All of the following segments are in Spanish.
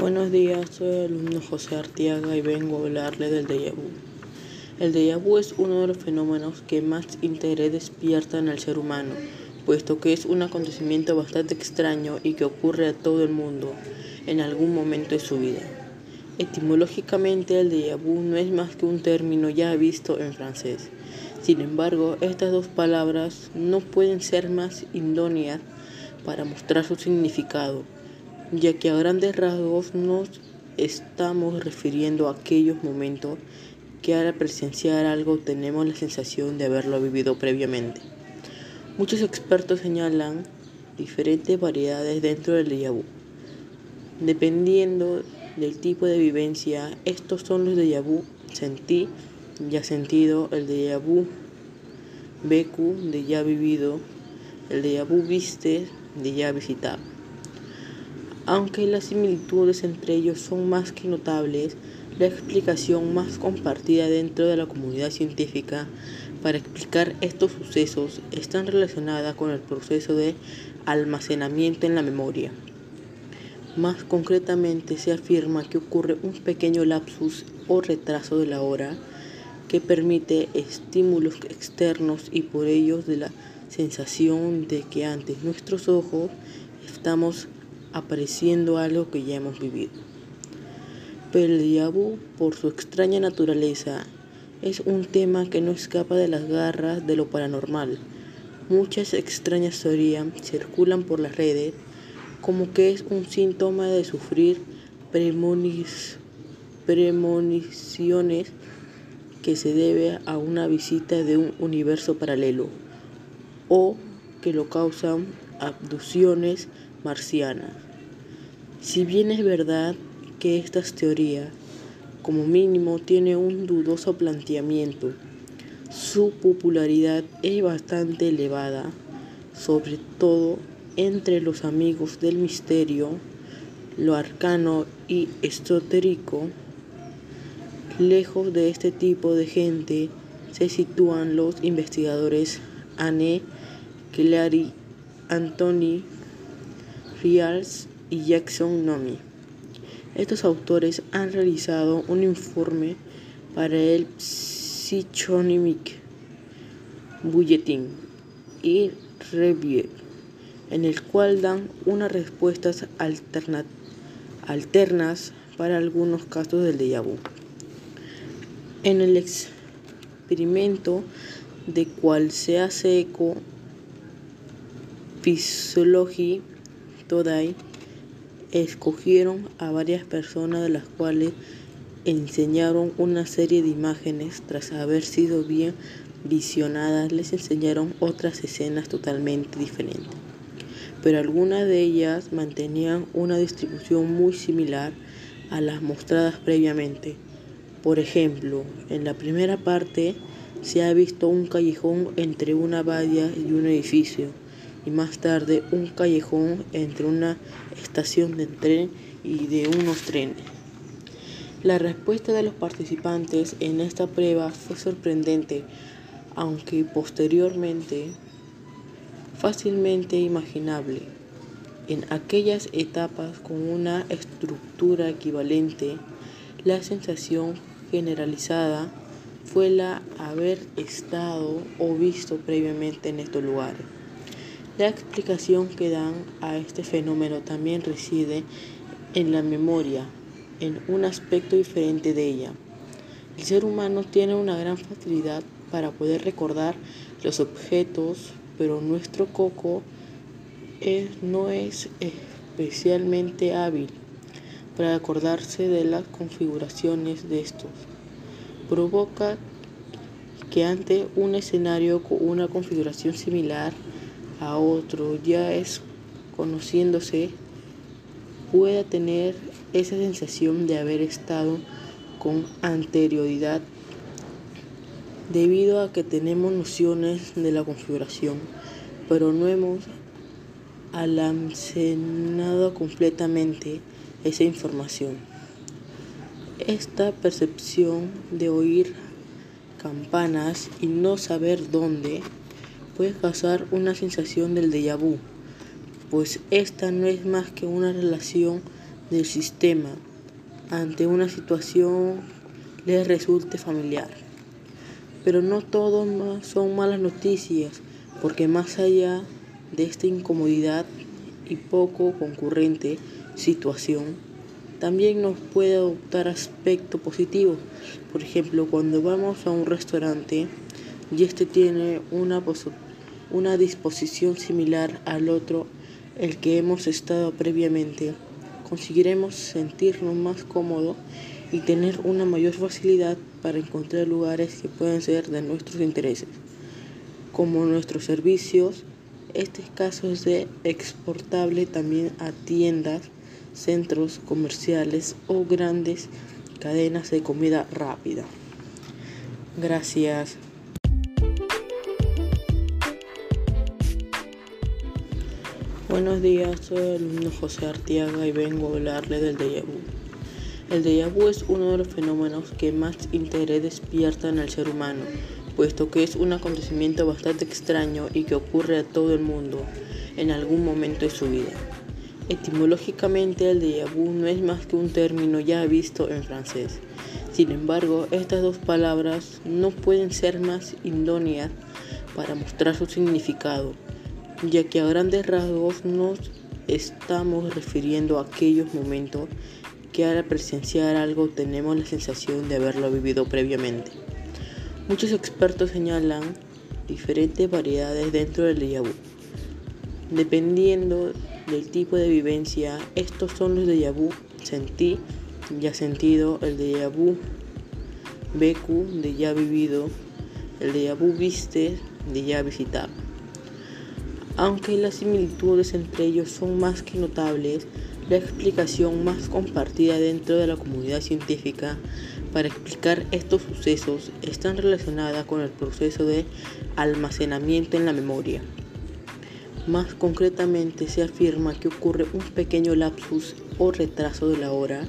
Buenos días, soy el alumno José Artiaga y vengo a hablarle del déjà vu. El déjà vu es uno de los fenómenos que más interés despierta en el ser humano, puesto que es un acontecimiento bastante extraño y que ocurre a todo el mundo en algún momento de su vida. Etimológicamente, el déjà vu no es más que un término ya visto en francés. Sin embargo, estas dos palabras no pueden ser más idóneas para mostrar su significado ya que a grandes rasgos nos estamos refiriendo a aquellos momentos que al presenciar algo tenemos la sensación de haberlo vivido previamente. Muchos expertos señalan diferentes variedades dentro del déjà vu. Dependiendo del tipo de vivencia, estos son los déjà vu sentí, ya sentido, el déjà vu BQ, de ya vivido, el déjà viste, de ya visitado. Aunque las similitudes entre ellos son más que notables, la explicación más compartida dentro de la comunidad científica para explicar estos sucesos está relacionada con el proceso de almacenamiento en la memoria. Más concretamente se afirma que ocurre un pequeño lapsus o retraso de la hora que permite estímulos externos y por ello de la sensación de que ante nuestros ojos estamos apareciendo algo que ya hemos vivido. Pero el diablo, por su extraña naturaleza, es un tema que no escapa de las garras de lo paranormal. Muchas extrañas teorías circulan por las redes como que es un síntoma de sufrir premoniciones que se debe a una visita de un universo paralelo o que lo causan abducciones marcianas. Si bien es verdad que estas teorías, como mínimo, tiene un dudoso planteamiento, su popularidad es bastante elevada, sobre todo entre los amigos del misterio, lo arcano y esotérico. Lejos de este tipo de gente se sitúan los investigadores Anne Clary, Anthony Rials y Jackson Nomi. Estos autores han realizado un informe para el Psychonomic Bulletin y Review, en el cual dan unas respuestas alternas para algunos casos del déjà vu. En el experimento de cual se hace eco Physiology Today, escogieron a varias personas de las cuales enseñaron una serie de imágenes. Tras haber sido bien visionadas, les enseñaron otras escenas totalmente diferentes. Pero algunas de ellas mantenían una distribución muy similar a las mostradas previamente. Por ejemplo, en la primera parte se ha visto un callejón entre una abadía y un edificio y más tarde un callejón entre una estación de tren y de unos trenes. La respuesta de los participantes en esta prueba fue sorprendente, aunque posteriormente fácilmente imaginable. En aquellas etapas con una estructura equivalente, la sensación generalizada fue la haber estado o visto previamente en estos lugares. La explicación que dan a este fenómeno también reside en la memoria, en un aspecto diferente de ella. El ser humano tiene una gran facilidad para poder recordar los objetos, pero nuestro coco no es especialmente hábil para acordarse de las configuraciones de estos. Provoca que ante un escenario con una configuración similar a otro ya es conociéndose pueda tener esa sensación de haber estado con anterioridad debido a que tenemos nociones de la configuración, pero no hemos almacenado completamente esa información. Esta percepción de oír campanas y no saber dónde puede causar una sensación del déjà vu, pues esta no es más que una relación del sistema ante una situación les resulte familiar. Pero no todo son malas noticias, porque más allá de esta incomodidad y poco concurrente situación, también nos puede adoptar aspectos positivos. Por ejemplo, cuando vamos a un restaurante y este tiene una, una disposición similar al otro, el que hemos estado previamente, conseguiremos sentirnos más cómodos y tener una mayor facilidad para encontrar lugares que puedan ser de nuestros intereses, como nuestros servicios. Este caso es de exportable también a tiendas, centros comerciales o grandes cadenas de comida rápida. Gracias. Buenos días, soy el alumno José Artiaga y vengo a hablarle del déjà vu. El déjà vu es uno de los fenómenos que más interés despierta en el ser humano, puesto que es un acontecimiento bastante extraño y que ocurre a todo el mundo en algún momento de su vida. Etimológicamente el déjà vu no es más que un término ya visto en francés. Sin embargo, estas dos palabras no pueden ser más idóneas para mostrar su significado, ya que a grandes rasgos nos estamos refiriendo a aquellos momentos que al presenciar algo tenemos la sensación de haberlo vivido previamente. Muchos expertos señalan diferentes variedades dentro del déjà. Dependiendo del tipo de vivencia, estos son los déjà vu sentí, ya sentido, el déjà vu BQ, de ya vivido, el déjà viste, de ya visitado. Aunque las similitudes entre ellos son más que notables, la explicación más compartida dentro de la comunidad científica para explicar estos sucesos está relacionada con el proceso de almacenamiento en la memoria. Más concretamente se afirma que ocurre un pequeño lapsus o retraso de la hora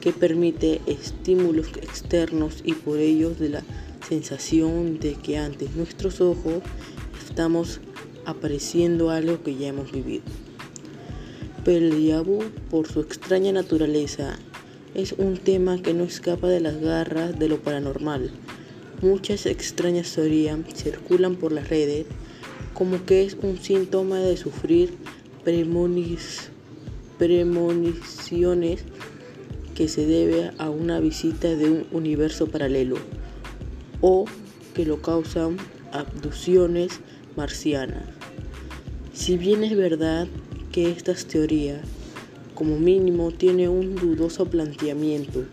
que permite estímulos externos y por ello de la sensación de que ante nuestros ojos estamos apareciendo algo que ya hemos vivido. Pero el diablo, por su extraña naturaleza, es un tema que no escapa de las garras de lo paranormal. Muchas extrañas teorías circulan por las redes como que es un síntoma de sufrir premoniciones que se debe a una visita de un universo paralelo o que lo causan abducciones marcianas. Si bien es verdad que estas teorías, como mínimo, tiene un dudoso planteamiento.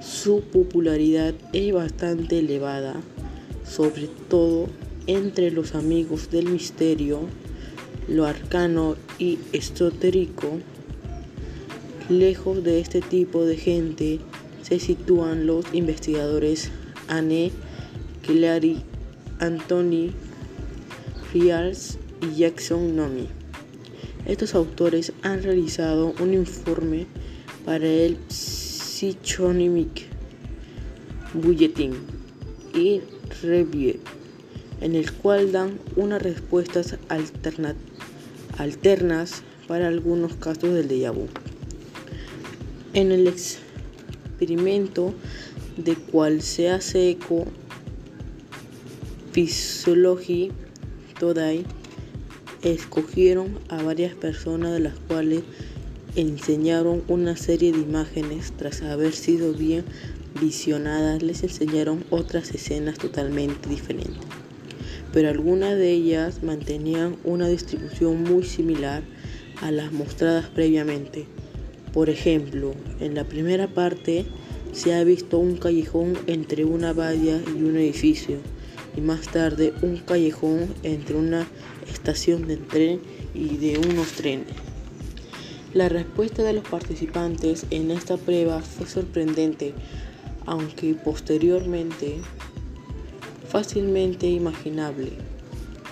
Su popularidad es bastante elevada, sobre todo entre los amigos del misterio, lo arcano y esotérico. Lejos de este tipo de gente se sitúan los investigadores Anne Clary, Anthony Friars y Jackson Nomi. Estos autores han realizado un informe para el Psychonomic Bulletin y Review, en el cual dan unas respuestas alternas para algunos casos del déjà. En el experimento de cual se hace eco Physiology Today escogieron a varias personas de las cuales enseñaron una serie de imágenes tras haber sido bien visionadas. Les enseñaron otras escenas totalmente diferentes pero algunas de ellas mantenían una distribución muy similar a las mostradas previamente. Por ejemplo en la primera parte se ha visto un callejón entre una valla y un edificio y más tarde un callejón entre una estación de tren y de unos trenes. La respuesta de los participantes en esta prueba fue sorprendente, aunque posteriormente fácilmente imaginable.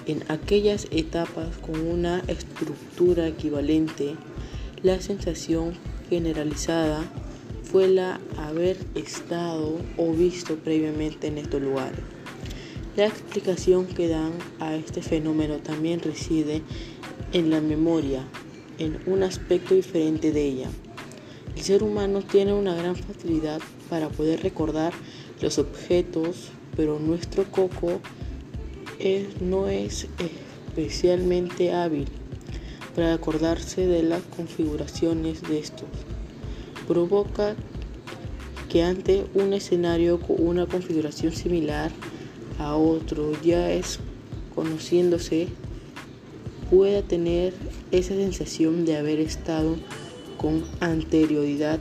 En aquellas etapas con una estructura equivalente, la sensación generalizada fue la haber estado o visto previamente en estos lugares. La explicación que dan a este fenómeno también reside en la memoria, en un aspecto diferente de ella. El ser humano tiene una gran facilidad para poder recordar los objetos, pero nuestro coco no es especialmente hábil para acordarse de las configuraciones de estos. Provoca que ante un escenario con una configuración similar a otro ya es conociéndose pueda tener esa sensación de haber estado con anterioridad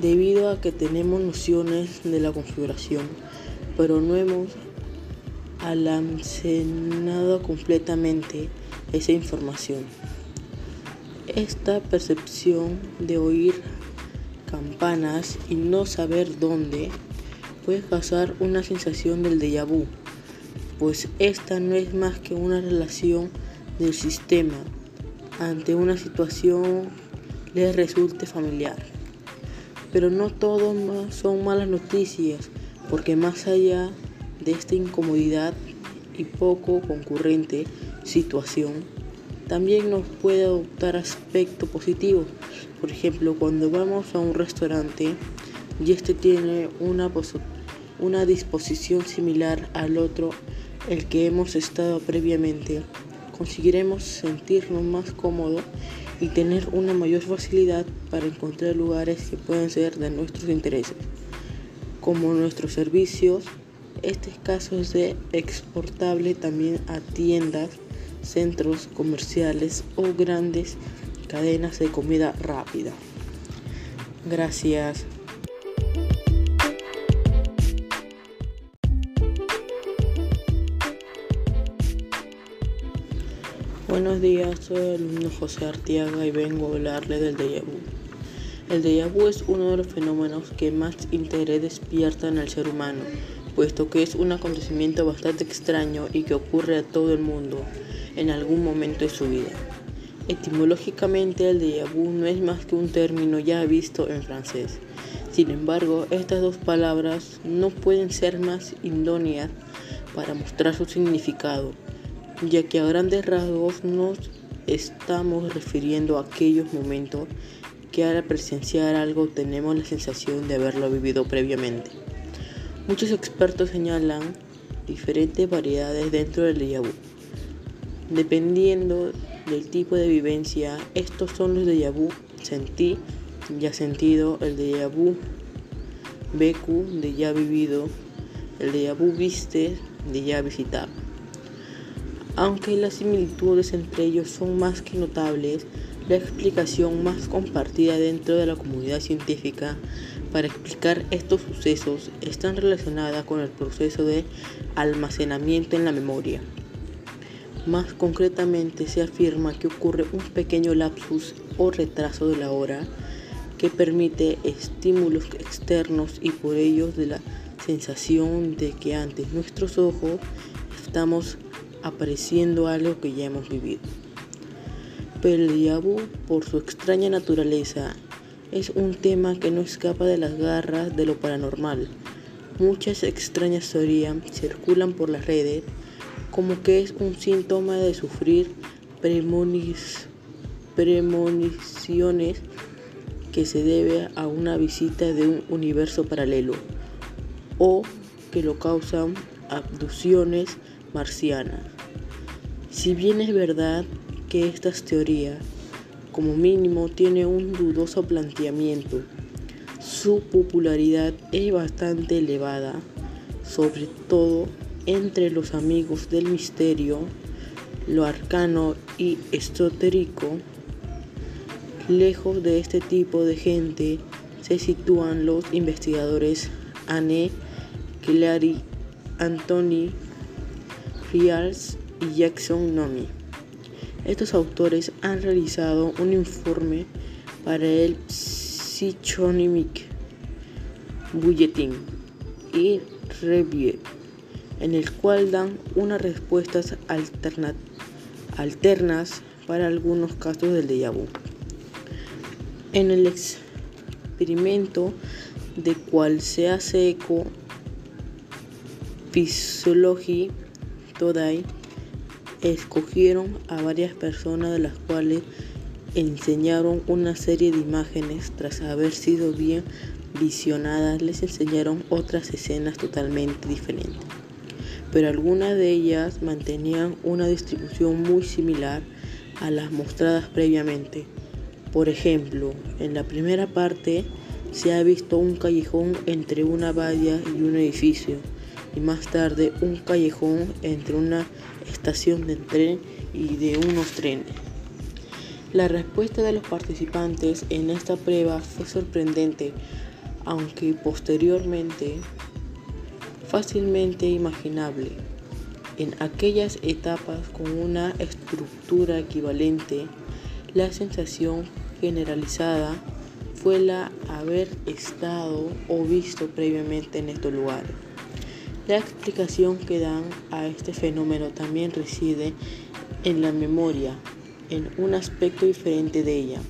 debido a que tenemos nociones de la configuración, pero no hemos almacenado completamente esa información. Esta percepción de oír campanas y no saber dónde puede causar una sensación del déjà vu, pues esta no es más que una relación del sistema ante una situación les resulte familiar. Pero no todo son malas noticias, porque más allá de esta incomodidad y poco concurrente situación, también nos puede adoptar aspecto positivo. Por ejemplo, cuando vamos a un restaurante y este tiene una, una disposición similar al otro, el que hemos estado previamente, conseguiremos sentirnos más cómodos y tener una mayor facilidad para encontrar lugares que pueden ser de nuestros intereses, como nuestros servicios. Este caso es de exportable también a tiendas, centros comerciales o grandes cadenas de comida rápida. Gracias. Buenos días, soy el alumno José Artiaga y vengo a hablarle del déjà vu. El déjà vu es uno de los fenómenos que más interés despierta en el ser humano, puesto que es un acontecimiento bastante extraño y que ocurre a todo el mundo en algún momento de su vida. Etimológicamente el déjà vu no es más que un término ya visto en francés. Sin embargo, estas dos palabras no pueden ser más indóneas para mostrar su significado ya que a grandes rasgos nos estamos refiriendo a aquellos momentos que al presenciar algo tenemos la sensación de haberlo vivido previamente. Muchos expertos señalan diferentes variedades dentro del déjà vu. Dependiendo del tipo de vivencia, estos son los déjà vu sentí, ya sentido, el déjà vu BQ, de ya vivido, el déjà vu viste, de ya visitado. Aunque las similitudes entre ellos son más que notables, la explicación más compartida dentro de la comunidad científica para explicar estos sucesos está relacionada con el proceso de almacenamiento en la memoria. Más concretamente se afirma que ocurre un pequeño lapsus o retraso de la hora que permite estímulos externos y por ello de la sensación de que ante nuestros ojos estamos apareciendo algo que ya hemos vivido. Pero el diablo, por su extraña naturaleza, es un tema que no escapa de las garras de lo paranormal. Muchas extrañas teorías circulan por las redes como que es un síntoma de sufrir premoniciones que se debe a una visita de un universo paralelo o que lo causan abducciones marciana. Si bien es verdad que estas teorías, como mínimo, tiene un dudoso planteamiento, su popularidad es bastante elevada, sobre todo entre los amigos del misterio, lo arcano y esotérico. Lejos de este tipo de gente se sitúan los investigadores Anne Clary, Anthony Fials y Jackson Nomi. Estos autores han realizado un informe para el Psychonomic Bulletin y Review, en el cual dan unas respuestas alternas para algunos casos del déjà. En el experimento de cual se hace eco Physiology Today escogieron a varias personas de las cuales enseñaron una serie de imágenes tras haber sido bien visionadas les enseñaron otras escenas totalmente diferentes pero algunas de ellas mantenían una distribución muy similar a las mostradas previamente. Por ejemplo, en la primera parte se ha visto un callejón entre una valla y un edificio y más tarde un callejón entre una estación de tren y de unos trenes. La respuesta de los participantes en esta prueba fue sorprendente, aunque posteriormente fácilmente imaginable. En aquellas etapas con una estructura equivalente, la sensación generalizada fue la haber estado o visto previamente en estos lugares. La explicación que dan a este fenómeno también reside en la memoria, en un aspecto diferente de ella.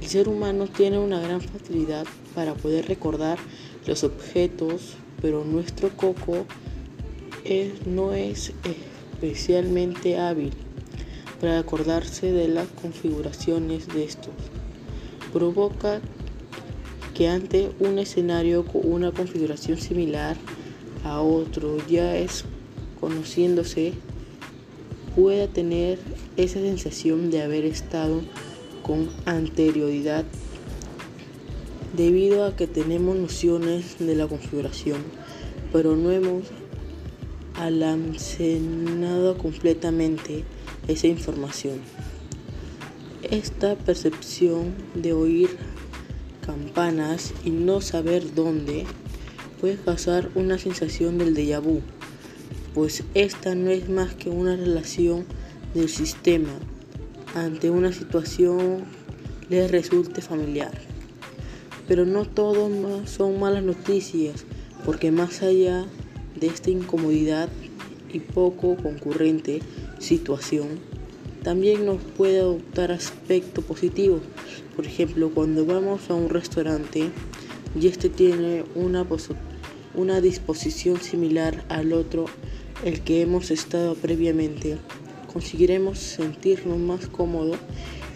El ser humano tiene una gran facilidad para poder recordar los objetos, pero nuestro coco no es especialmente hábil para acordarse de las configuraciones de estos. Provoca que ante un escenario con una configuración similar a otro ya es conociéndose pueda tener esa sensación de haber estado con anterioridad debido a que tenemos nociones de la configuración, pero no hemos almacenado completamente esa información. Esta percepción de oír campanas y no saber dónde puede causar una sensación del déjà vu, pues esta no es más que una relación del sistema ante una situación le resulte familiar. Pero no todo son malas noticias, porque más allá de esta incomodidad y poco concurrente situación, también nos puede adoptar aspectos positivos. Por ejemplo, cuando vamos a un restaurante y este tiene una, una disposición similar al otro, el que hemos estado previamente, conseguiremos sentirnos más cómodos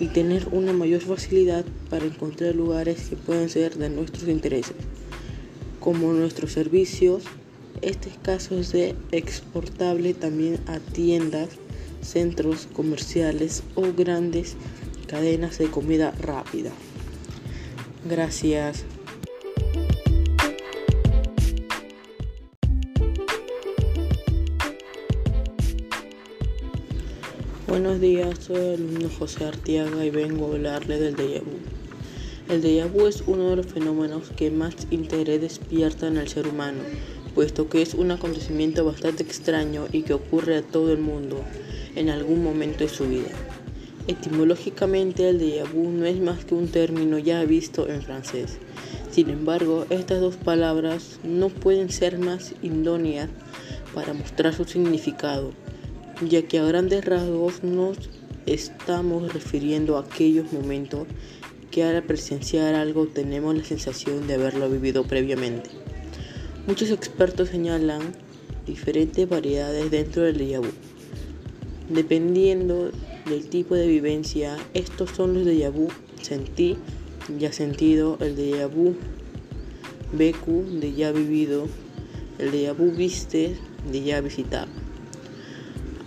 y tener una mayor facilidad para encontrar lugares que pueden ser de nuestros intereses, como nuestros servicios. Este caso es de exportable también a tiendas, centros comerciales o grandes cadenas de comida rápida. Gracias. Buenos días, soy el alumno José Artiaga y vengo a hablarle del déjà vu. El déjà vu es uno de los fenómenos que más interés despierta en el ser humano, puesto que es un acontecimiento bastante extraño y que ocurre a todo el mundo en algún momento de su vida. Etimológicamente, el déjà vu no es más que un término ya visto en francés. Sin embargo, estas dos palabras no pueden ser más indóneas para mostrar su significado ya que a grandes rasgos nos estamos refiriendo a aquellos momentos que al presenciar algo tenemos la sensación de haberlo vivido previamente. Muchos expertos señalan diferentes variedades dentro del déjà vu. Dependiendo del tipo de vivencia, estos son los déjà vu sentí, ya sentido, el déjà vu BQ de ya vivido, el déjà vu viste de ya visitado.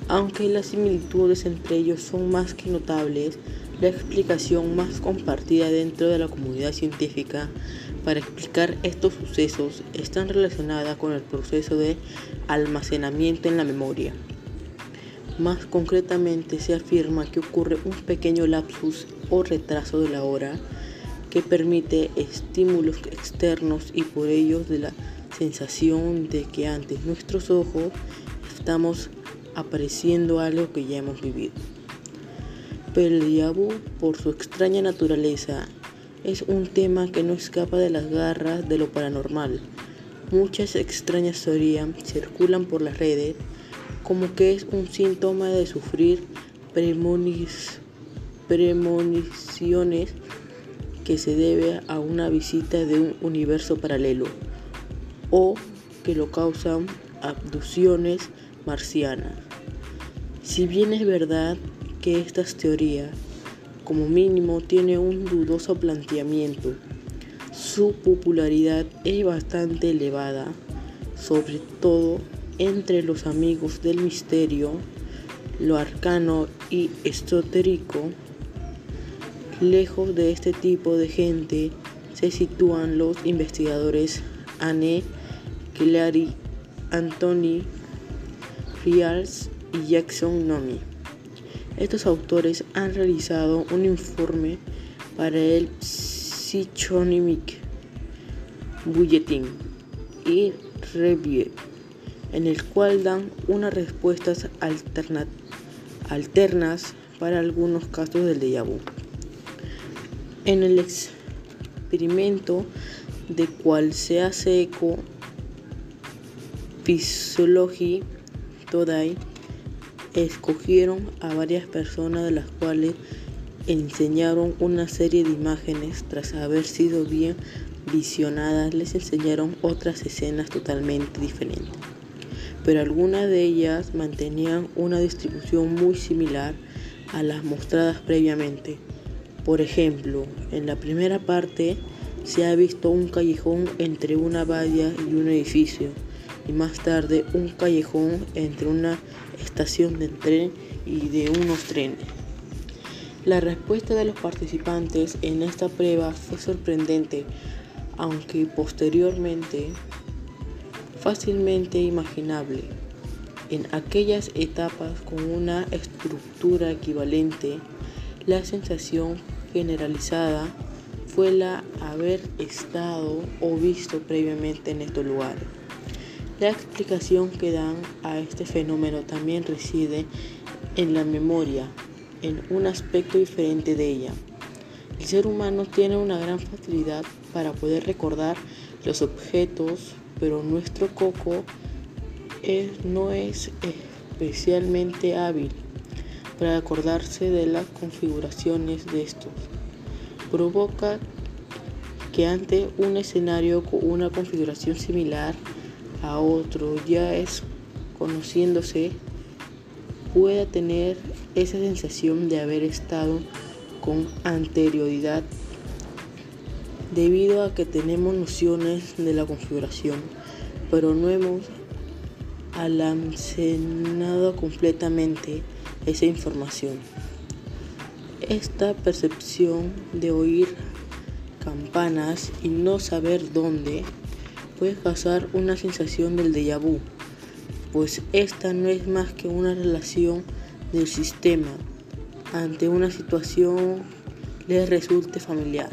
Aunque las similitudes entre ellos son más que notables, la explicación más compartida dentro de la comunidad científica para explicar estos sucesos está relacionada con el proceso de almacenamiento en la memoria. Más concretamente se afirma que ocurre un pequeño lapsus o retraso de la hora que permite estímulos externos y por ello de la sensación de que ante nuestros ojos estamos apareciendo algo que ya hemos vivido. Pero el diablo, por su extraña naturaleza, es un tema que no escapa de las garras de lo paranormal. Muchas extrañas teorías circulan por las redes como que es un síntoma de sufrir premoniciones que se debe a una visita de un universo paralelo o que lo causan abducciones marcianas. Si bien es verdad que estas teorías como mínimo tiene un dudoso planteamiento. Su popularidad es bastante elevada, sobre todo entre los amigos del misterio, lo arcano y esotérico. Lejos de este tipo de gente se sitúan los investigadores Anne Clary, Anthony Rials y Jackson Nomi. Estos autores han realizado un informe para el Psychonomic Bulletin y Review, en el cual dan unas respuestas alternas para algunos casos del déjà vu. En el experimento de cual se hace eco Physiology Today escogieron a varias personas de las cuales enseñaron una serie de imágenes tras haber sido bien visionadas. Les enseñaron otras escenas totalmente diferentes pero algunas de ellas mantenían una distribución muy similar a las mostradas previamente. Por ejemplo en la primera parte se ha visto un callejón entre una valla y un edificio y más tarde un callejón entre una estación de tren y de unos trenes. La respuesta de los participantes en esta prueba fue sorprendente, aunque posteriormente fácilmente imaginable. En aquellas etapas con una estructura equivalente, la sensación generalizada fue la haber estado o visto previamente en estos lugares. La explicación que dan a este fenómeno también reside en la memoria, en un aspecto diferente de ella. El ser humano tiene una gran facilidad para poder recordar los objetos, pero nuestro coco no es especialmente hábil para acordarse de las configuraciones de estos. Provoca que ante un escenario con una configuración similar a otro ya es conociéndose pueda tener esa sensación de haber estado con anterioridad debido a que tenemos nociones de la configuración pero no hemos almacenado completamente esa información. Esta percepción de oír campanas y no saber dónde puede causar una sensación del déjà vu, pues esta no es más que una relación del sistema ante una situación les resulte familiar.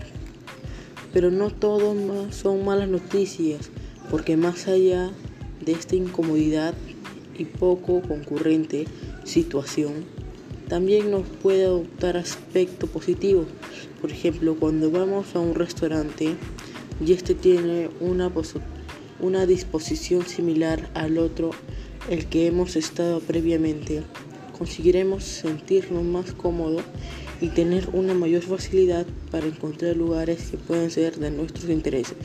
Pero no todo son malas noticias, porque más allá de esta incomodidad y poco concurrente situación, también nos puede adoptar aspecto positivo. Por ejemplo, cuando vamos a un restaurante y este tiene una una disposición similar al otro el que hemos estado previamente, conseguiremos sentirnos más cómodos y tener una mayor facilidad para encontrar lugares que pueden ser de nuestros intereses,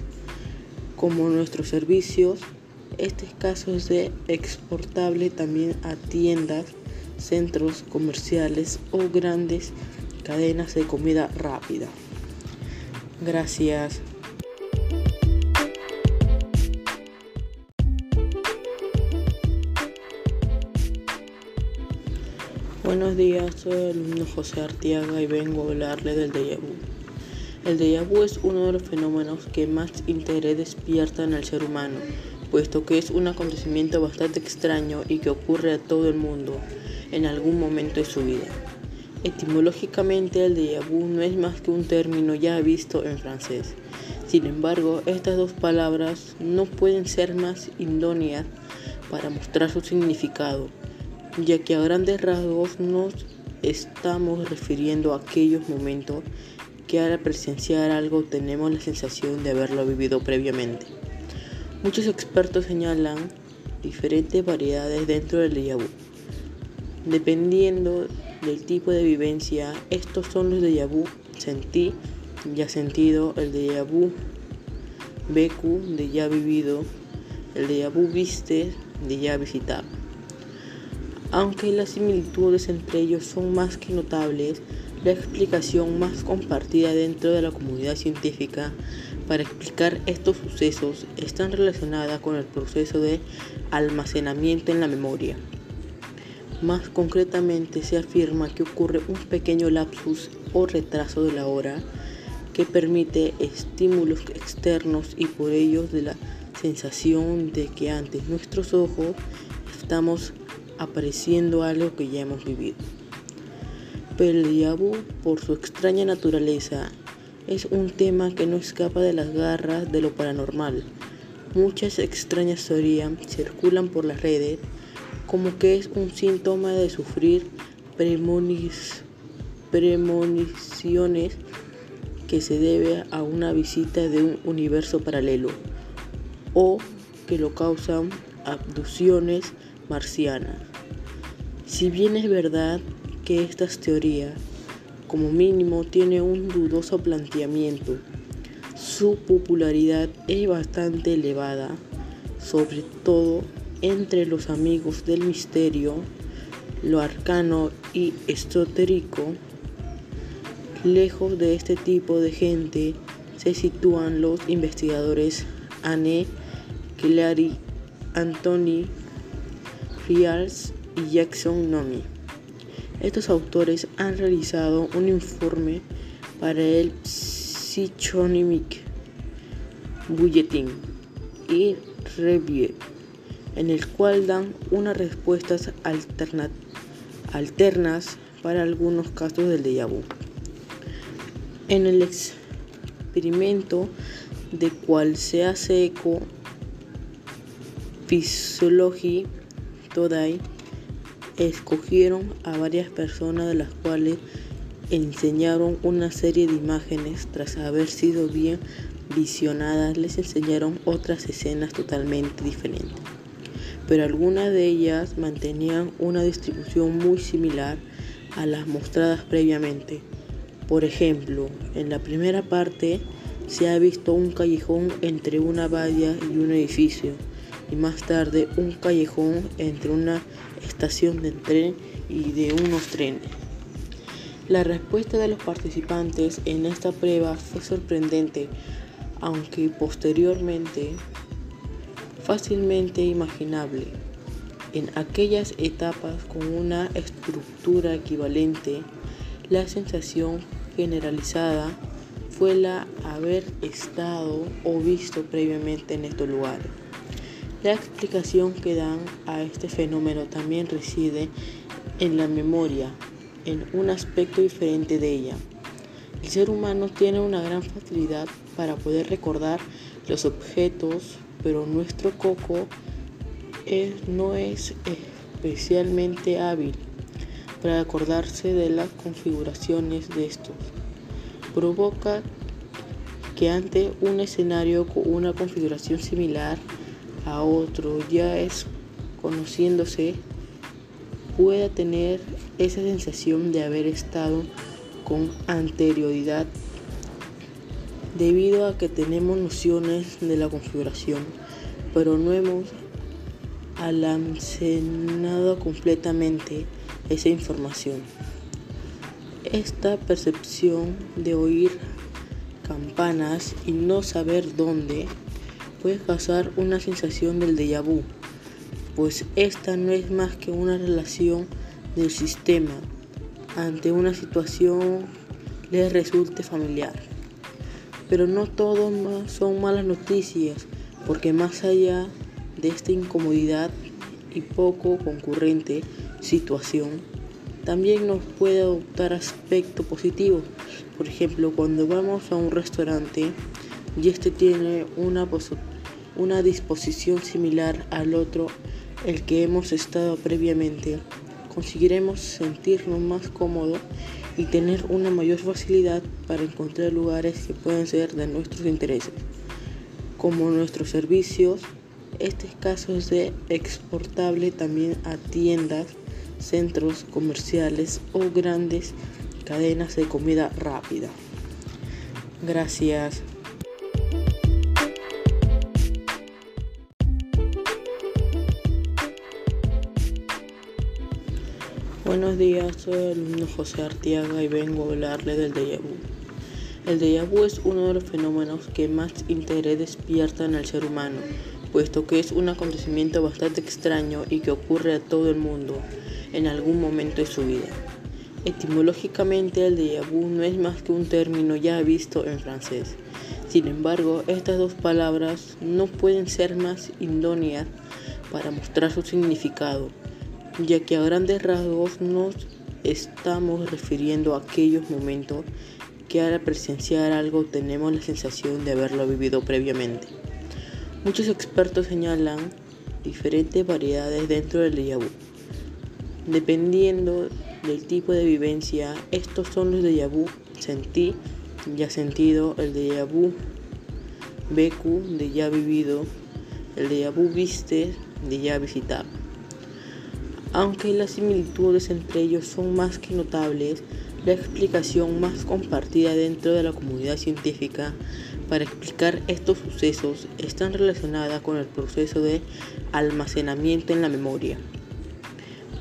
como nuestros servicios. Este caso es de exportable también a tiendas, centros comerciales o grandes cadenas de comida rápida. Gracias. Buenos días, soy el alumno José Artiaga y vengo a hablarle del déjà vu. El déjà vu es uno de los fenómenos que más interés despierta en el ser humano, puesto que es un acontecimiento bastante extraño y que ocurre a todo el mundo en algún momento de su vida. Etimológicamente, el déjà vu no es más que un término ya visto en francés. Sin embargo, estas dos palabras no pueden ser más idóneas para mostrar su significado ya que a grandes rasgos nos estamos refiriendo a aquellos momentos que al presenciar algo tenemos la sensación de haberlo vivido previamente. Muchos expertos señalan diferentes variedades dentro del déjà. Dependiendo del tipo de vivencia, estos son los déjà vu sentí, ya sentido, el déjà vu de ya vivido, el déjà vu viste, de ya visitado. Aunque las similitudes entre ellos son más que notables, la explicación más compartida dentro de la comunidad científica para explicar estos sucesos está relacionada con el proceso de almacenamiento en la memoria. Más concretamente se afirma que ocurre un pequeño lapsus o retraso de la hora que permite estímulos externos y por ello de la sensación de que ante nuestros ojos estamos apareciendo algo que ya hemos vivido. Pero el diablo, por su extraña naturaleza, es un tema que no escapa de las garras de lo paranormal. Muchas extrañas teorías circulan por las redes como que es un síntoma de sufrir premoniciones que se debe a una visita de un universo paralelo o que lo causan abducciones marcianas. Si bien es verdad que estas teorías, como mínimo, tienen un dudoso planteamiento, su popularidad es bastante elevada, sobre todo entre los amigos del misterio, lo arcano y esotérico. Lejos de este tipo de gente se sitúan los investigadores Anne Clary, Anthony Fials y Jackson Nomi. Estos autores han realizado un informe para el Psychonomic Bulletin y Review, en el cual dan unas respuestas alternas para algunos casos del déjà. En el experimento de cual se hace eco Physiology Today escogieron a varias personas de las cuales enseñaron una serie de imágenes tras haber sido bien visionadas les enseñaron otras escenas totalmente diferentes. Pero algunas de ellas mantenían una distribución muy similar a las mostradas previamente. Por ejemplo en la primera parte se ha visto un callejón entre una valla y un edificio y más tarde un callejón entre una estación de tren y de unos trenes. La respuesta de los participantes en esta prueba fue sorprendente, aunque posteriormente fácilmente imaginable. En aquellas etapas con una estructura equivalente, la sensación generalizada fue la haber estado o visto previamente en estos lugares. La explicación que dan a este fenómeno también reside en la memoria, en un aspecto diferente de ella. El ser humano tiene una gran facilidad para poder recordar los objetos, pero nuestro coco no es especialmente hábil para acordarse de las configuraciones de estos. Provoca que ante un escenario con una configuración similar a otro ya es conociéndose pueda tener esa sensación de haber estado con anterioridad debido a que tenemos nociones de la configuración pero no hemos almacenado completamente esa información. Esta percepción de oír campanas y no saber dónde puede causar una sensación del déjà vu, pues esta no es más que una relación del sistema ante una situación le resulte familiar. Pero no todo son malas noticias, porque más allá de esta incomodidad y poco concurrente situación, también nos puede adoptar aspectos positivos. Por ejemplo, cuando vamos a un restaurante y este tiene una posibilidad una disposición similar al otro el que hemos estado previamente, conseguiremos sentirnos más cómodos y tener una mayor facilidad para encontrar lugares que puedan ser de nuestros intereses, como nuestros servicios. Este caso es de exportable también a tiendas, centros comerciales o grandes cadenas de comida rápida. Gracias. Buenos días, soy el alumno José Artiaga y vengo a hablarle del déjà vu. El déjà vu es uno de los fenómenos que más interés despierta en el ser humano, puesto que es un acontecimiento bastante extraño y que ocurre a todo el mundo en algún momento de su vida. Etimológicamente, el déjà vu no es más que un término ya visto en francés. Sin embargo, estas dos palabras no pueden ser más idóneas para mostrar su significado ya que a grandes rasgos nos estamos refiriendo a aquellos momentos que al presenciar algo tenemos la sensación de haberlo vivido previamente. Muchos expertos señalan diferentes variedades dentro del déjà. Dependiendo del tipo de vivencia, estos son los déjà vu sentí, ya sentido, el déjà vu BQ de ya vivido, el déjà vu viste de ya visitado. Aunque las similitudes entre ellos son más que notables, la explicación más compartida dentro de la comunidad científica para explicar estos sucesos está relacionada con el proceso de almacenamiento en la memoria.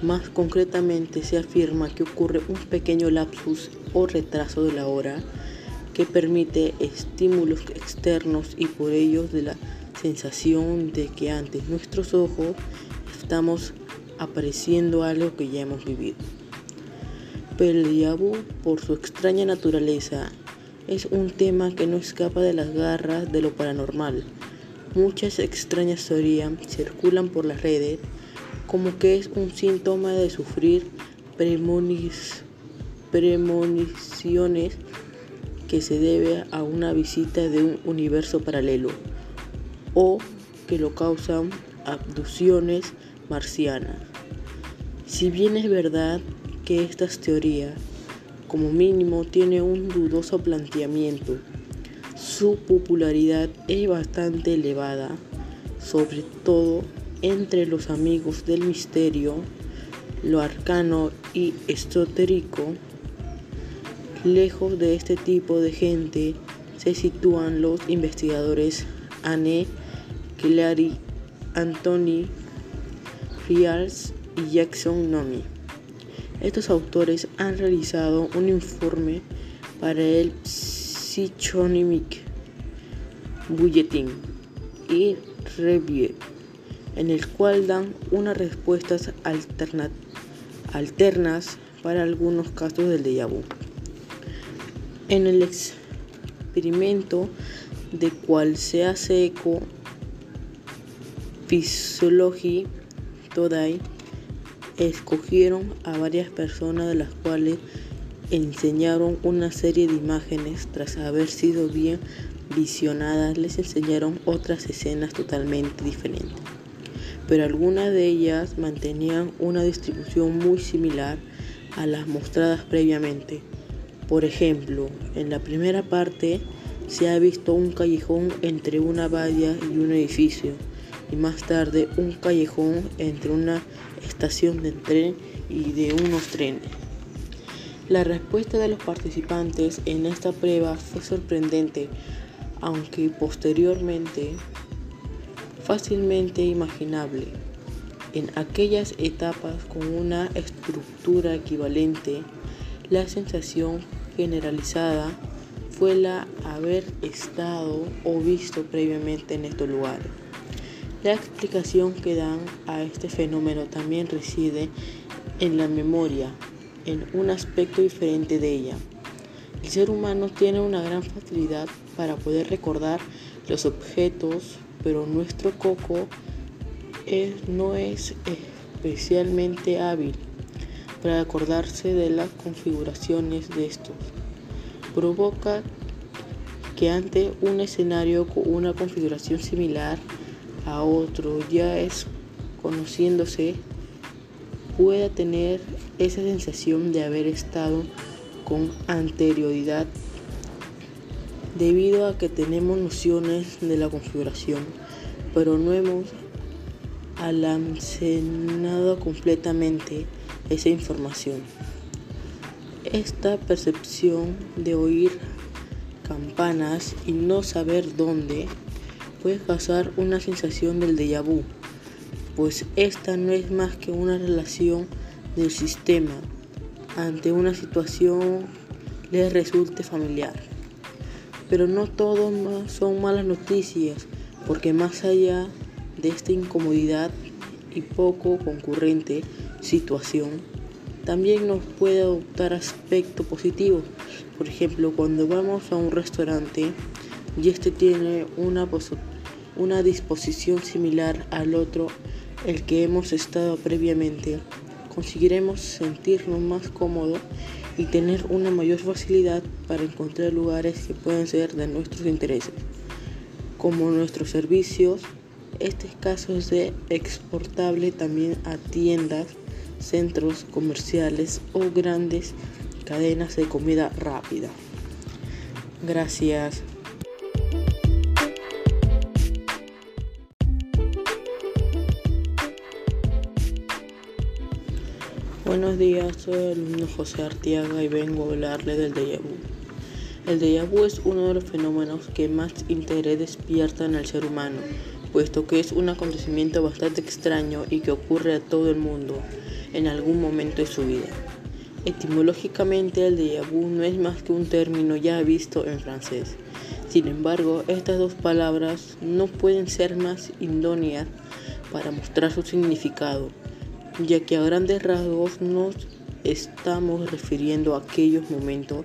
Más concretamente se afirma que ocurre un pequeño lapsus o retraso de la hora que permite estímulos externos y por ello de la sensación de que ante nuestros ojos estamos apareciendo algo que ya hemos vivido. Pero el diablo, por su extraña naturaleza, es un tema que no escapa de las garras de lo paranormal. Muchas extrañas teorías circulan por las redes como que es un síntoma de sufrir premoniciones que se debe a una visita de un universo paralelo o que lo causan abducciones marcianas. Si bien es verdad que estas teorías, como mínimo, tiene un dudoso planteamiento, su popularidad es bastante elevada, sobre todo entre los amigos del misterio, lo arcano y esotérico. Lejos de este tipo de gente se sitúan los investigadores Anne Clary, Anthony Fials Jackson Nomi. Estos autores han realizado un informe para el Psychonomic Bulletin y Review, en el cual dan unas respuestas alternas para algunos casos del déjà. En el experimento de cual se hace eco Physiology Today escogieron a varias personas de las cuales enseñaron una serie de imágenes. Tras haber sido bien visionadas les enseñaron otras escenas totalmente diferentes. Pero algunas de ellas mantenían una distribución muy similar a las mostradas previamente. Por ejemplo en la primera parte se ha visto un callejón entre una valla y un edificio y más tarde un callejón entre una estación de tren y de unos trenes. La respuesta de los participantes en esta prueba fue sorprendente, aunque posteriormente fácilmente imaginable. En aquellas etapas con una estructura equivalente, la sensación generalizada fue la haber estado o visto previamente en estos lugares. La explicación que dan a este fenómeno también reside en la memoria, en un aspecto diferente de ella. El ser humano tiene una gran facilidad para poder recordar los objetos, pero nuestro coco no es especialmente hábil para acordarse de las configuraciones de estos. Provoca que ante un escenario con una configuración similar a otro ya es conociéndose pueda tener esa sensación de haber estado con anterioridad debido a que tenemos nociones de la configuración pero no hemos almacenado completamente esa información. Esta percepción de oír campanas y no saber dónde puede causar una sensación del déjà vu, pues esta no es más que una relación del sistema ante una situación les resulte familiar. Pero no todo son malas noticias, porque más allá de esta incomodidad y poco concurrente situación, también nos puede adoptar aspectos positivos. Por ejemplo, cuando vamos a un restaurante y este tiene una, una disposición similar al otro, el que hemos estado previamente, conseguiremos sentirnos más cómodos y tener una mayor facilidad para encontrar lugares que puedan ser de nuestros intereses, como nuestros servicios. Este caso es de exportable también a tiendas, centros comerciales o grandes cadenas de comida rápida. Gracias. Buenos días, soy el alumno José Artiaga y vengo a hablarle del déjà vu. El déjà vu es uno de los fenómenos que más interés despierta en el ser humano, puesto que es un acontecimiento bastante extraño y que ocurre a todo el mundo en algún momento de su vida. Etimológicamente, el déjà vu no es más que un término ya visto en francés. Sin embargo, estas dos palabras no pueden ser más idóneas para mostrar su significado ya que a grandes rasgos nos estamos refiriendo a aquellos momentos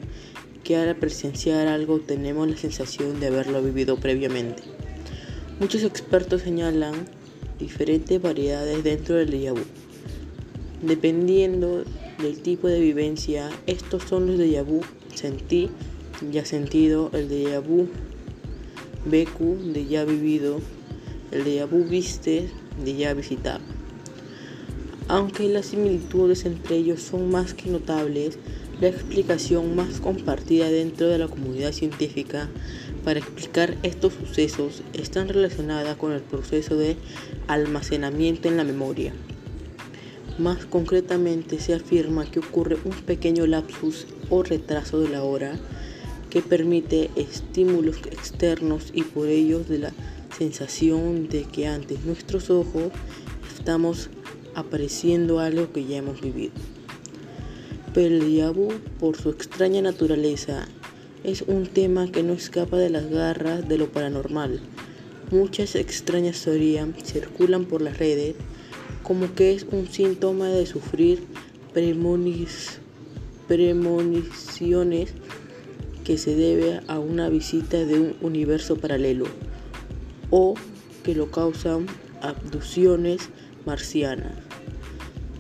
que al presenciar algo tenemos la sensación de haberlo vivido previamente. Muchos expertos señalan diferentes variedades dentro del déjà. Dependiendo del tipo de vivencia, estos son los déjà vu sentí, ya sentido, el déjà vu BQ de ya vivido, el déjà viste de ya visitado. Aunque las similitudes entre ellos son más que notables, la explicación más compartida dentro de la comunidad científica para explicar estos sucesos está relacionada con el proceso de almacenamiento en la memoria. Más concretamente se afirma que ocurre un pequeño lapsus o retraso de la hora que permite estímulos externos y por ello de la sensación de que ante nuestros ojos estamos apareciendo algo que ya hemos vivido. Pero el diablo, por su extraña naturaleza, es un tema que no escapa de las garras de lo paranormal. Muchas extrañas teorías circulan por las redes como que es un síntoma de sufrir premoniciones que se debe a una visita de un universo paralelo o que lo causan abducciones marcianas.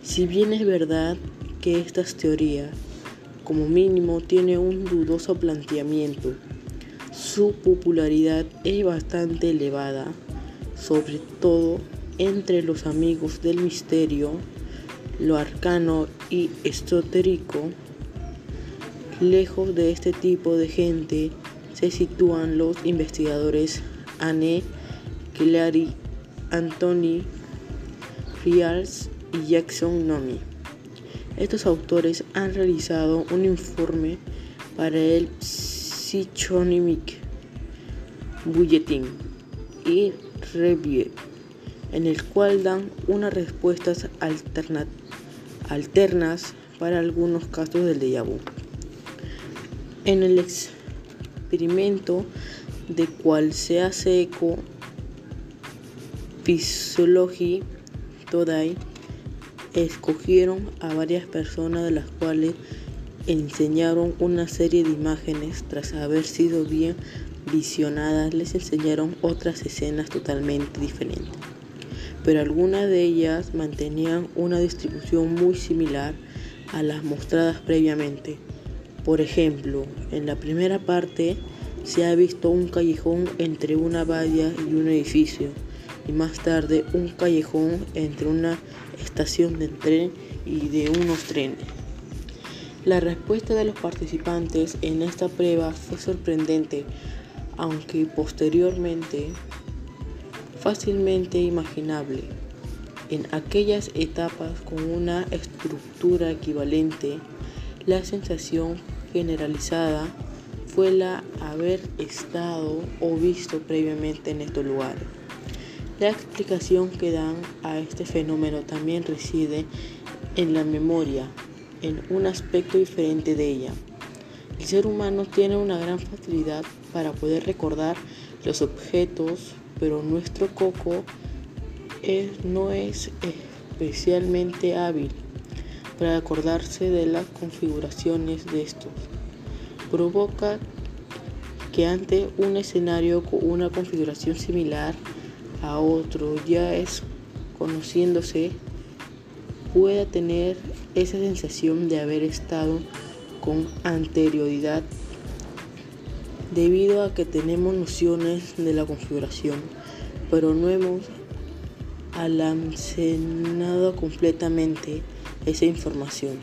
Si bien es verdad que estas teorías, como mínimo, tiene un dudoso planteamiento, su popularidad es bastante elevada, sobre todo entre los amigos del misterio, lo arcano y esotérico. Lejos de este tipo de gente se sitúan los investigadores Anne Clary, Anthony Rials Jackson Nomi. Estos autores han realizado un informe para el Psychonomic Bulletin y Review, en el cual dan unas respuestas alternas para algunos casos del déjà. En el experimento de cual se hace eco Physiology Today escogieron a varias personas de las cuales enseñaron una serie de imágenes. Tras haber sido bien visionadas les enseñaron otras escenas totalmente diferentes. Pero algunas de ellas mantenían una distribución muy similar a las mostradas previamente. Por ejemplo en la primera parte se ha visto un callejón entre una valla y un edificio y más tarde un callejón entre una estación de tren y de unos trenes. La respuesta de los participantes en esta prueba fue sorprendente, aunque posteriormente fácilmente imaginable. En aquellas etapas con una estructura equivalente, la sensación generalizada fue la haber estado o visto previamente en estos lugares. La explicación que dan a este fenómeno también reside en la memoria, en un aspecto diferente de ella. El ser humano tiene una gran facilidad para poder recordar los objetos, pero nuestro coco no es especialmente hábil para acordarse de las configuraciones de estos. Provoca que ante un escenario con una configuración similar a otro ya es conociéndose pueda tener esa sensación de haber estado con anterioridad debido a que tenemos nociones de la configuración, pero no hemos almacenado completamente esa información.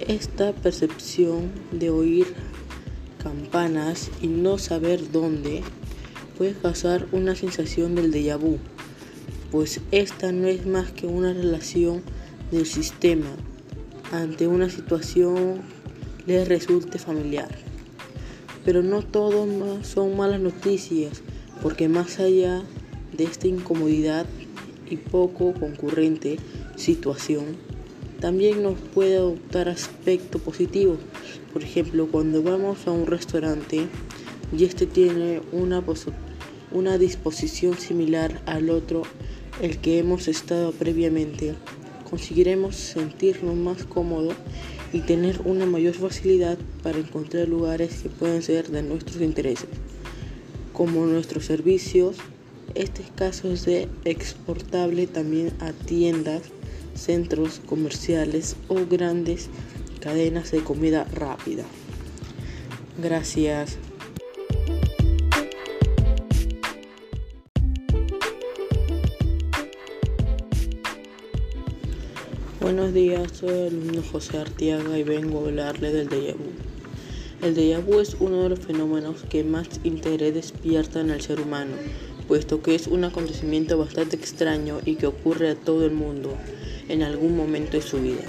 Esta percepción de oír campanas y no saber dónde puede causar una sensación del déjà vu, pues esta no es más que una relación del sistema ante una situación les resulte familiar. Pero no todo son malas noticias, porque más allá de esta incomodidad y poco concurrente situación, también nos puede adoptar aspectos positivos. Por ejemplo, cuando vamos a un restaurante y este tiene una, una disposición similar al otro, el que hemos estado previamente, conseguiremos sentirnos más cómodos y tener una mayor facilidad para encontrar lugares que puedan ser de nuestros intereses, como nuestros servicios. Este caso es de exportable también a tiendas, centros comerciales o grandes cadenas de comida rápida. Gracias. Buenos días, soy el alumno José Artiaga y vengo a hablarle del déjà vu. El déjà vu es uno de los fenómenos que más interés despierta en el ser humano, puesto que es un acontecimiento bastante extraño y que ocurre a todo el mundo en algún momento de su vida.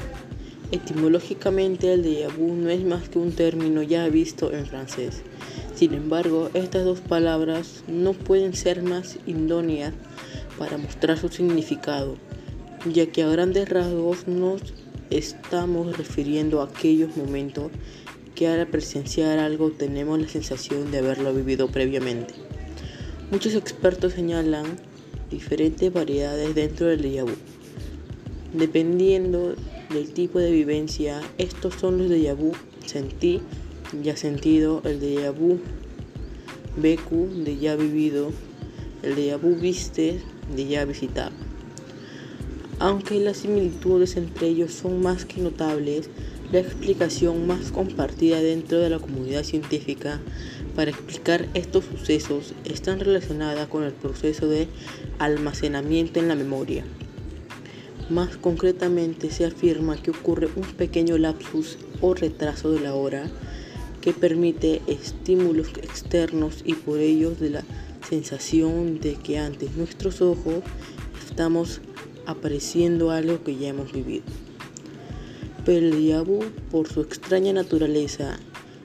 Etimológicamente, el déjà vu no es más que un término ya visto en francés. Sin embargo, estas dos palabras no pueden ser más idóneas para mostrar su significado ya que a grandes rasgos nos estamos refiriendo a aquellos momentos que al presenciar algo tenemos la sensación de haberlo vivido previamente. Muchos expertos señalan diferentes variedades dentro del déjà. Dependiendo del tipo de vivencia, estos son los déjà vu sentí, ya sentido, el déjà vu de ya vivido, el déjà viste de ya visitado. Aunque las similitudes entre ellos son más que notables, la explicación más compartida dentro de la comunidad científica para explicar estos sucesos está relacionada con el proceso de almacenamiento en la memoria. Más concretamente se afirma que ocurre un pequeño lapsus o retraso de la hora que permite estímulos externos y por ello de la sensación de que ante nuestros ojos estamos apareciendo algo que ya hemos vivido. Pero el diablo, por su extraña naturaleza,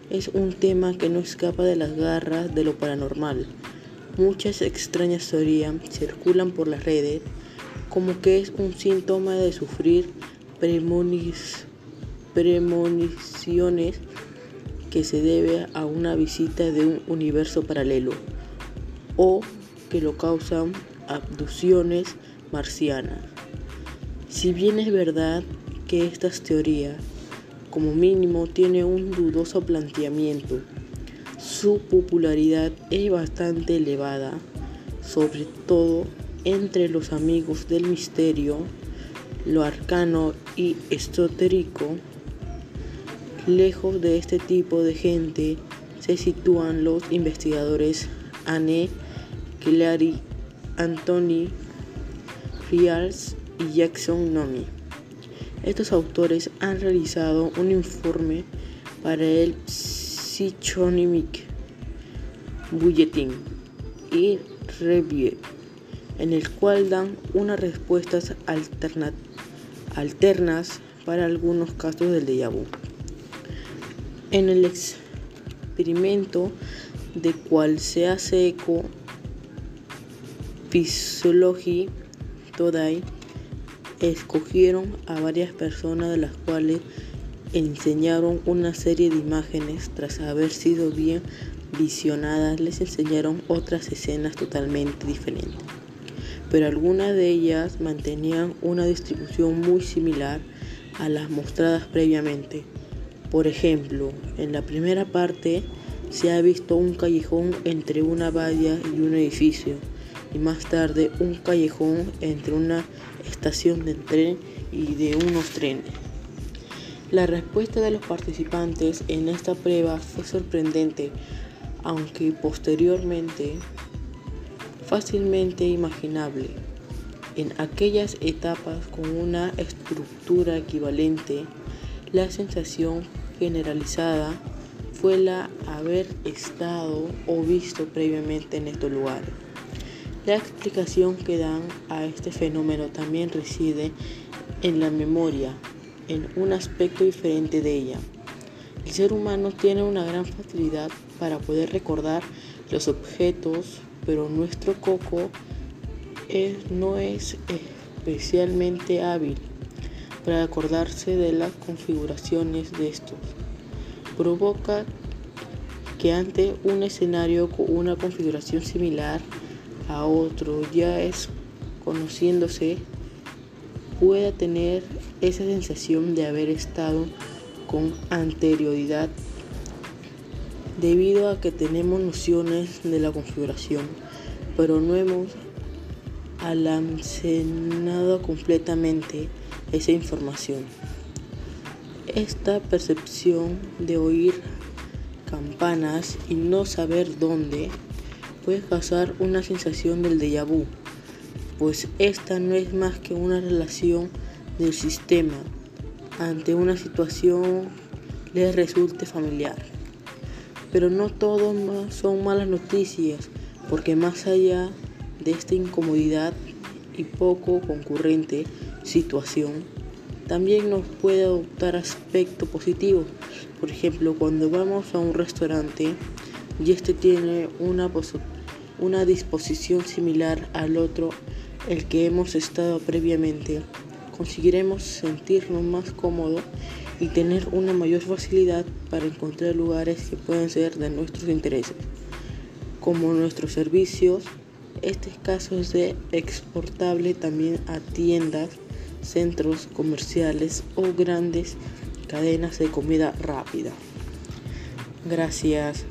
es un tema que no escapa de las garras de lo paranormal. Muchas extrañas teorías circulan por las redes como que es un síntoma de sufrir premoniciones que se debe a una visita de un universo paralelo o que lo causan abducciones marcianas. Si bien es verdad que estas teorías, como mínimo, tiene un dudoso planteamiento, su popularidad es bastante elevada, sobre todo entre los amigos del misterio, lo arcano y esotérico. Lejos de este tipo de gente se sitúan los investigadores Anne Clary, Anthony Fials y Jackson Nomi. Estos autores han realizado un informe para el Psychonomic Bulletin y Review, en el cual dan unas respuestas alternas para algunos casos del déjà vu. En el experimento de cual se hace eco Physiology Today escogieron a varias personas de las cuales enseñaron una serie de imágenes. Tras haber sido bien visionadas les enseñaron otras escenas totalmente diferentes. Pero algunas de ellas mantenían una distribución muy similar a las mostradas previamente. Por ejemplo, en la primera parte se ha visto un callejón entre una valla y un edificio, y más tarde un callejón entre una estación de tren y de unos trenes. La respuesta de los participantes en esta prueba fue sorprendente, aunque posteriormente fácilmente imaginable. En aquellas etapas con una estructura equivalente, la sensación generalizada fue la haber estado o visto previamente en estos lugares. La explicación que dan a este fenómeno también reside en la memoria, en un aspecto diferente de ella. El ser humano tiene una gran facilidad para poder recordar los objetos, pero nuestro coco no es especialmente hábil para acordarse de las configuraciones de estos. Provoca que ante un escenario con una configuración similar a otro ya es conociéndose pueda tener esa sensación de haber estado con anterioridad debido a que tenemos nociones de la configuración, pero no hemos almacenado completamente esa información. Esta percepción de oír campanas y no saber dónde puede causar una sensación del déjà vu, pues esta no es más que una relación del sistema ante una situación les resulte familiar. Pero no todo son malas noticias, porque más allá de esta incomodidad y poco concurrente situación, también nos puede adoptar aspecto positivo. Por ejemplo, cuando vamos a un restaurante y este tiene una, una disposición similar al otro, el que hemos estado previamente, conseguiremos sentirnos más cómodos y tener una mayor facilidad para encontrar lugares que pueden ser de nuestros intereses, como nuestros servicios. Este caso es de exportable también a tiendas, centros comerciales o grandes cadenas de comida rápida. Gracias.